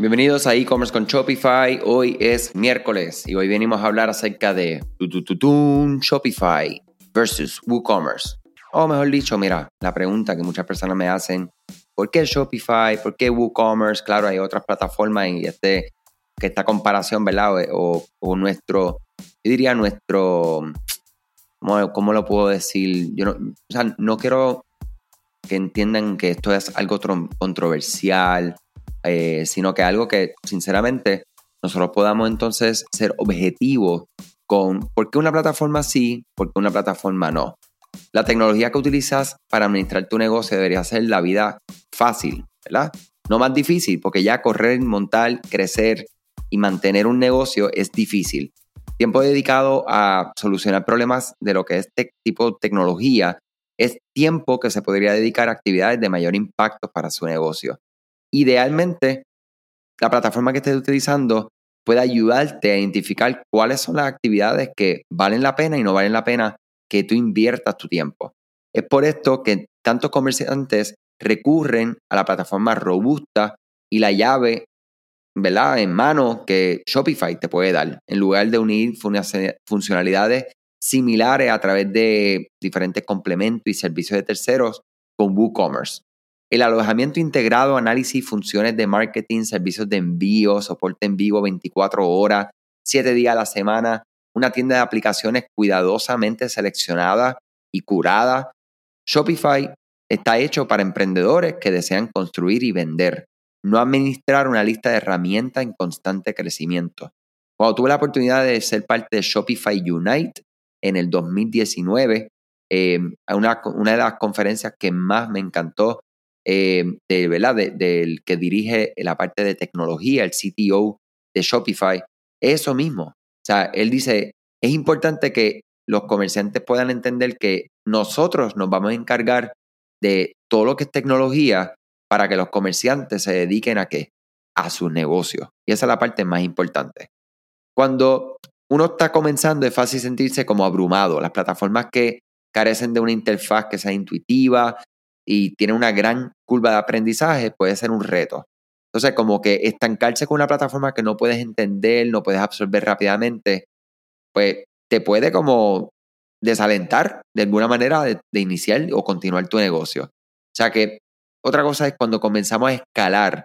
Bienvenidos a e-commerce con Shopify. Hoy es miércoles y hoy venimos a hablar acerca de Shopify versus WooCommerce. O mejor dicho, mira, la pregunta que muchas personas me hacen, ¿por qué Shopify? ¿Por qué WooCommerce? Claro, hay otras plataformas y este, que esta comparación, ¿verdad? O, nuestro, yo diría nuestro, ¿cómo, ¿cómo, lo puedo decir? Yo no, o sea, no quiero que entiendan que esto es algo controversial eh, sino que algo que sinceramente nosotros podamos entonces ser objetivos con por qué una plataforma sí, por qué una plataforma no. La tecnología que utilizas para administrar tu negocio debería ser la vida fácil, ¿verdad? No más difícil, porque ya correr, montar, crecer y mantener un negocio es difícil. Tiempo dedicado a solucionar problemas de lo que es este tipo de tecnología es tiempo que se podría dedicar a actividades de mayor impacto para su negocio idealmente la plataforma que estés utilizando puede ayudarte a identificar cuáles son las actividades que valen la pena y no valen la pena que tú inviertas tu tiempo. Es por esto que tantos comerciantes recurren a la plataforma robusta y la llave ¿verdad? en mano que Shopify te puede dar, en lugar de unir funcionalidades similares a través de diferentes complementos y servicios de terceros con WooCommerce. El alojamiento integrado, análisis, funciones de marketing, servicios de envío, soporte en vivo 24 horas, 7 días a la semana, una tienda de aplicaciones cuidadosamente seleccionada y curada. Shopify está hecho para emprendedores que desean construir y vender, no administrar una lista de herramientas en constante crecimiento. Cuando tuve la oportunidad de ser parte de Shopify Unite en el 2019, eh, una, una de las conferencias que más me encantó eh, de, ¿verdad? del que dirige la parte de tecnología, el CTO de Shopify, eso mismo. O sea, él dice, es importante que los comerciantes puedan entender que nosotros nos vamos a encargar de todo lo que es tecnología para que los comerciantes se dediquen a qué? A sus negocios. Y esa es la parte más importante. Cuando uno está comenzando es fácil sentirse como abrumado. Las plataformas que carecen de una interfaz que sea intuitiva, y tiene una gran curva de aprendizaje, puede ser un reto. Entonces, como que estancarse con una plataforma que no puedes entender, no puedes absorber rápidamente, pues te puede como desalentar de alguna manera de, iniciar o continuar tu negocio. O sea que otra cosa es cuando comenzamos a escalar,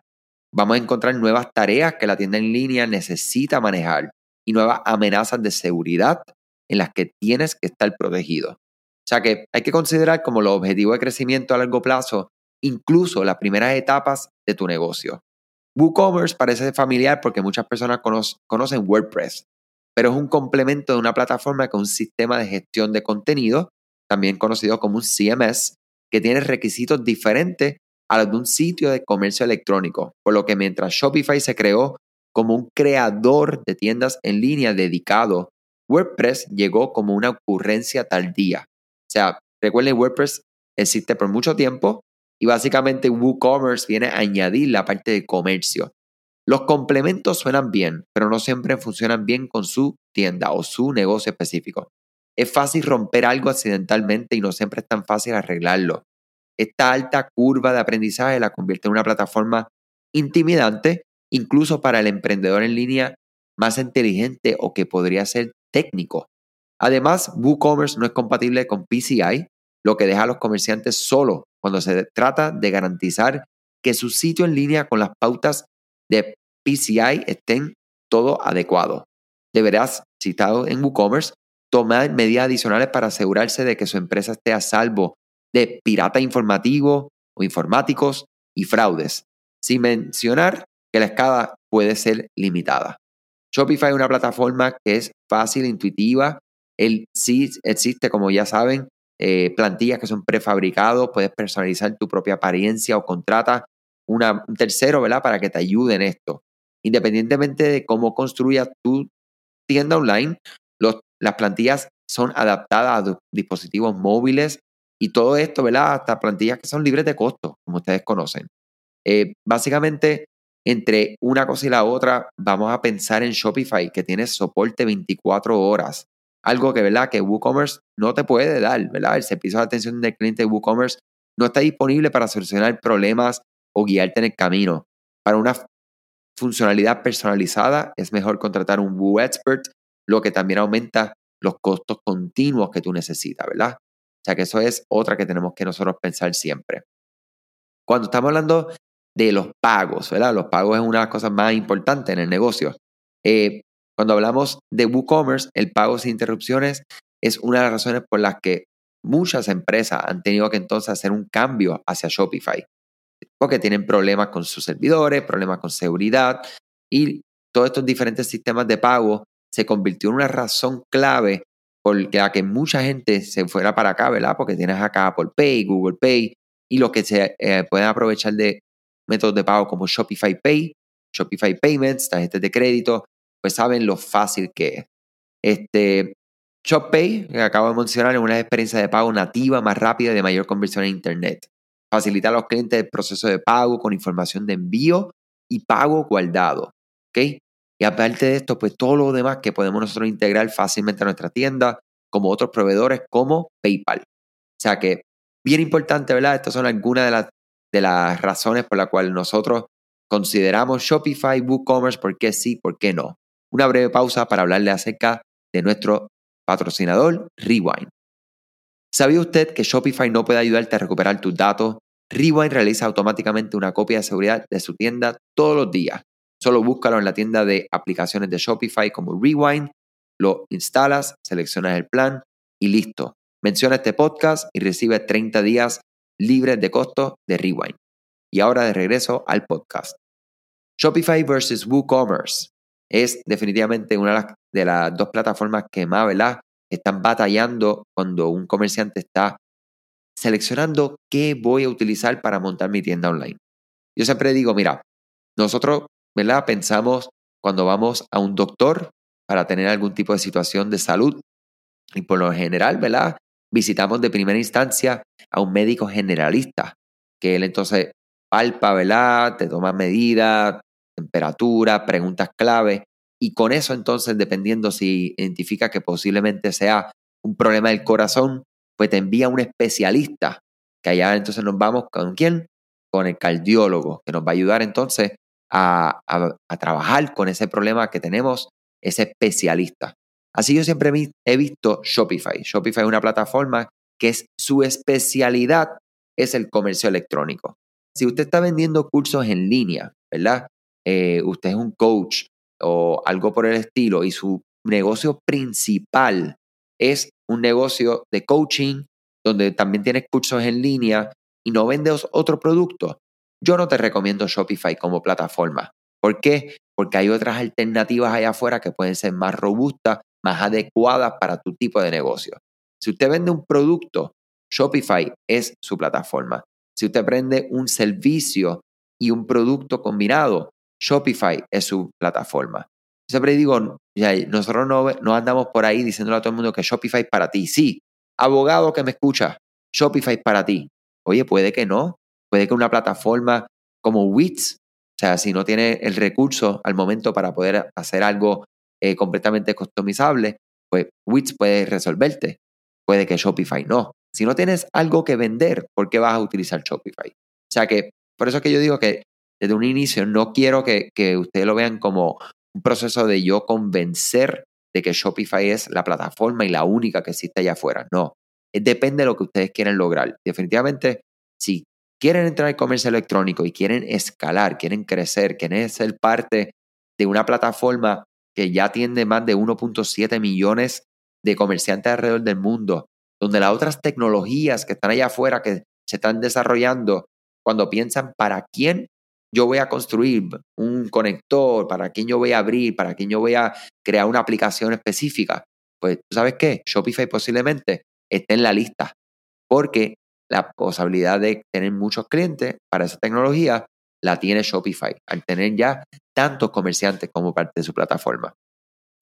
vamos a encontrar nuevas tareas que la tienda en línea necesita manejar y nuevas amenazas de seguridad en las que tienes que estar protegido. O sea que hay que considerar como los objetivos de crecimiento a largo plazo, incluso las primeras etapas de tu negocio. WooCommerce parece familiar porque muchas personas conocen WordPress, pero es un complemento de una plataforma con un sistema de gestión de contenido, también conocido como un CMS, que tiene requisitos diferentes a los de un sitio de comercio electrónico, por lo que mientras Shopify se creó como un creador de tiendas en línea dedicado, WordPress llegó como una ocurrencia tardía. Sea, recuerden, WordPress existe por mucho tiempo y básicamente WooCommerce viene a añadir la parte de comercio. Los complementos suenan bien, pero no siempre funcionan bien con su tienda o su negocio específico. Es fácil romper algo accidentalmente y no siempre es tan fácil arreglarlo. Esta alta curva de aprendizaje la convierte en una plataforma intimidante, incluso para el emprendedor en línea más inteligente o que podría ser técnico. Además, WooCommerce no es compatible con PCI, lo que deja a los comerciantes solos cuando se trata de garantizar que su sitio en línea con las pautas de PCI estén todo adecuado. Deberás, citado en WooCommerce, tomar medidas adicionales para asegurarse de que su empresa esté a salvo de pirata informativo o informáticos y fraudes, sin mencionar que la escala puede ser limitada. Shopify es una plataforma que es fácil, intuitiva él sí existe, como ya saben, eh, plantillas que son prefabricados, puedes personalizar tu propia apariencia o contrata un tercero, ¿verdad? Para que te ayude en esto. Independientemente de cómo construyas tu tienda online, las plantillas son adaptadas a dispositivos móviles y todo esto, ¿verdad? Hasta plantillas que son libres de costo, como ustedes conocen. Eh, básicamente, entre una cosa y la otra, vamos a pensar en Shopify, que tiene soporte 24 horas algo que, ¿verdad? Que WooCommerce no te puede dar, ¿verdad? El servicio de atención del cliente de WooCommerce no está disponible para solucionar problemas o guiarte en el camino. Para una funcionalidad personalizada, es mejor contratar un Woo Expert, lo que también aumenta los costos continuos que tú necesitas, ¿verdad? O sea que eso es otra que tenemos que nosotros pensar siempre. Cuando estamos hablando de los pagos, ¿verdad? Los pagos es una de las cosas más importantes en el negocio. Eh, cuando hablamos de WooCommerce, el pago sin interrupciones es una de las razones por las que muchas empresas han tenido que entonces hacer un cambio hacia Shopify, porque tienen problemas con sus servidores, problemas con seguridad y todos estos diferentes sistemas de pago se convirtió en una razón clave por la que mucha gente se fuera para acá, ¿verdad? Porque tienes acá Apple Pay, Google Pay y lo que se eh, pueden aprovechar de métodos de pago como Shopify Pay, Shopify Payments, tarjetas de crédito, pues saben lo fácil que es. Este, ShopPay, que acabo de mencionar, es una experiencia de pago nativa más rápida y de mayor conversión en Internet. Facilita a los clientes el proceso de pago con información de envío y pago guardado. ¿ok? Y aparte de esto, pues todo lo demás que podemos nosotros integrar fácilmente a nuestra tienda, como otros proveedores como PayPal. O sea que, bien importante, ¿verdad? Estas son algunas de las, de las razones por las cuales nosotros consideramos Shopify, WooCommerce, por qué sí, por qué no una breve pausa para hablarle acerca de nuestro patrocinador Rewind. ¿Sabía usted que Shopify no puede ayudarte a recuperar tus datos? Rewind realiza automáticamente una copia de seguridad de su tienda todos los días. Solo búscalo en la tienda de aplicaciones de Shopify como Rewind, lo instalas, seleccionas el plan y listo. Menciona este podcast y recibe 30 días libres de costo de Rewind. Y ahora de regreso al podcast. Shopify versus WooCommerce es definitivamente una de las, dos plataformas que más, ¿verdad? Están batallando cuando un comerciante está seleccionando qué voy a utilizar para montar mi tienda online. Yo siempre digo, mira, nosotros. Pensamos cuando vamos a un doctor para tener algún tipo de situación de salud y por lo general, ¿verdad? Visitamos de primera instancia a un médico generalista, que él entonces palpa, ¿verdad? Te toma medidas, temperatura, preguntas clave, y con eso entonces, dependiendo si identifica que posiblemente sea un problema del corazón, pues te envía un especialista, que allá entonces nos vamos con quién? Con el cardiólogo, que nos va a ayudar entonces a, a trabajar con ese problema que tenemos, ese especialista. Así yo siempre he visto Shopify. Shopify es una plataforma que es su especialidad es el comercio electrónico. Si usted está vendiendo cursos en línea, ¿verdad? Eh, usted es un coach o algo por el estilo y su negocio principal es un negocio de coaching donde también tienes cursos en línea y no vendes otro producto, yo no te recomiendo Shopify como plataforma. ¿Por qué? Porque hay otras alternativas allá afuera que pueden ser más robustas, más adecuadas para tu tipo de negocio. Si usted vende un producto, Shopify es su plataforma. Si usted vende un servicio y un producto combinado, Shopify es su plataforma. Siempre digo, nosotros no, no andamos por ahí diciéndole a todo el mundo que Shopify es para ti. Sí, abogado que me escucha, Shopify es para ti. Oye, puede que no. Puede que una plataforma como Wix, o sea, si no tiene el recurso al momento para poder hacer algo eh, completamente customizable, pues Wix puede resolverte. Puede que Shopify no. Si no tienes algo que vender, ¿por qué vas a utilizar Shopify? O sea que, por eso es que yo digo que desde un inicio, no quiero que, ustedes lo vean como un proceso de yo convencer de que Shopify es la plataforma y la única que existe allá afuera. No, depende de lo que ustedes quieren lograr. Definitivamente, si quieren entrar al comercio electrónico y quieren escalar, quieren crecer, quieren ser parte de una plataforma que ya atiende más de 1.7 millones de comerciantes alrededor del mundo, donde las otras tecnologías que están allá afuera que se están desarrollando, cuando piensan para quién yo voy a construir un conector, para quién yo voy a abrir, para quién yo voy a crear una aplicación específica, pues sabes qué, Shopify posiblemente esté en la lista, porque la posibilidad de tener muchos clientes para esa tecnología la tiene Shopify, al tener ya tantos comerciantes como parte de su plataforma.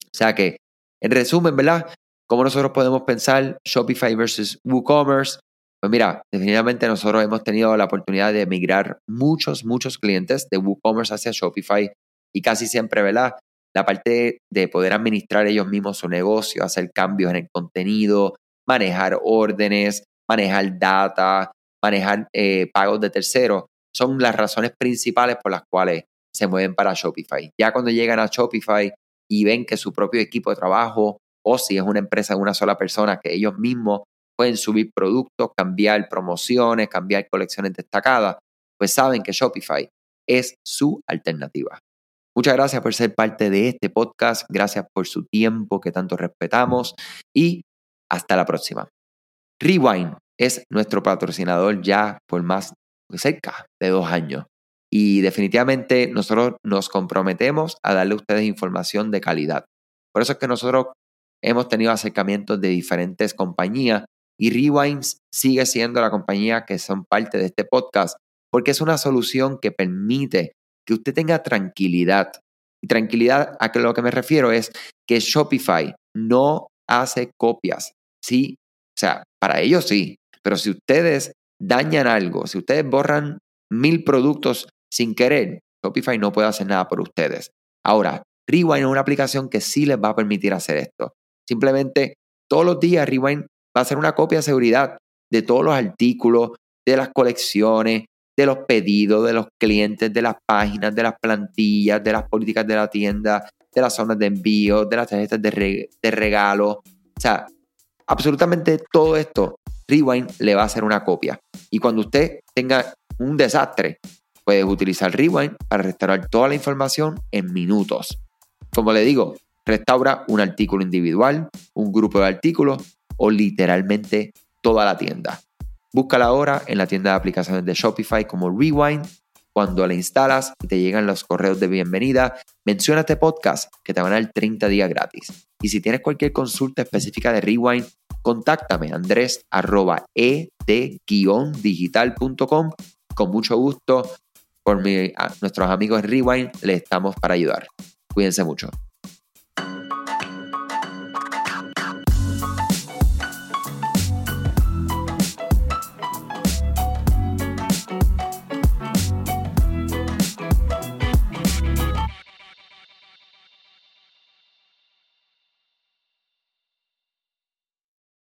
O sea que, en resumen, ¿verdad? ¿Cómo nosotros podemos pensar Shopify versus WooCommerce? Pues mira, definitivamente nosotros hemos tenido la oportunidad de migrar muchos, muchos clientes de WooCommerce hacia Shopify y casi siempre, ¿verdad? La parte de poder administrar ellos mismos su negocio, hacer cambios en el contenido, manejar órdenes, manejar data, manejar eh, pagos de terceros, son las razones principales por las cuales se mueven para Shopify. Ya cuando llegan a Shopify y ven que su propio equipo de trabajo o si es una empresa de una sola persona, que ellos mismos pueden subir productos, cambiar promociones, cambiar colecciones destacadas, pues saben que Shopify es su alternativa. Muchas gracias por ser parte de este podcast, gracias por su tiempo que tanto respetamos y hasta la próxima. Rewind es nuestro patrocinador ya por más cerca de dos años y definitivamente nosotros nos comprometemos a darle a ustedes información de calidad. Por eso es que nosotros hemos tenido acercamientos de diferentes compañías y Rewind sigue siendo la compañía que son parte de este podcast porque es una solución que permite que usted tenga tranquilidad. Y tranquilidad a lo que me refiero es que Shopify no hace copias. Sí, o sea, para ellos sí, pero si ustedes dañan algo, si ustedes borran mil productos sin querer, Shopify no puede hacer nada por ustedes. Ahora, Rewind es una aplicación que sí les va a permitir hacer esto. Simplemente todos los días Rewind va a hacer una copia de seguridad de todos los artículos, de las colecciones, de los pedidos de los clientes, de las páginas, de las plantillas, de las políticas de la tienda, de las zonas de envío, de las tarjetas de, regalo. O sea, absolutamente todo esto, Rewind le va a hacer una copia. Y cuando usted tenga un desastre, puede utilizar Rewind para restaurar toda la información en minutos. Como le digo, restaura un artículo individual, un grupo de artículos o literalmente toda la tienda. Búscala ahora en la tienda de aplicaciones de Shopify como Rewind. Cuando la instalas y te llegan los correos de bienvenida, menciona este podcast que te van a dar 30 días gratis. Y si tienes cualquier consulta específica de Rewind, contáctame andrés arroba digitalcom Con mucho gusto, por mi, nuestros amigos Rewind, le estamos para ayudar. Cuídense mucho.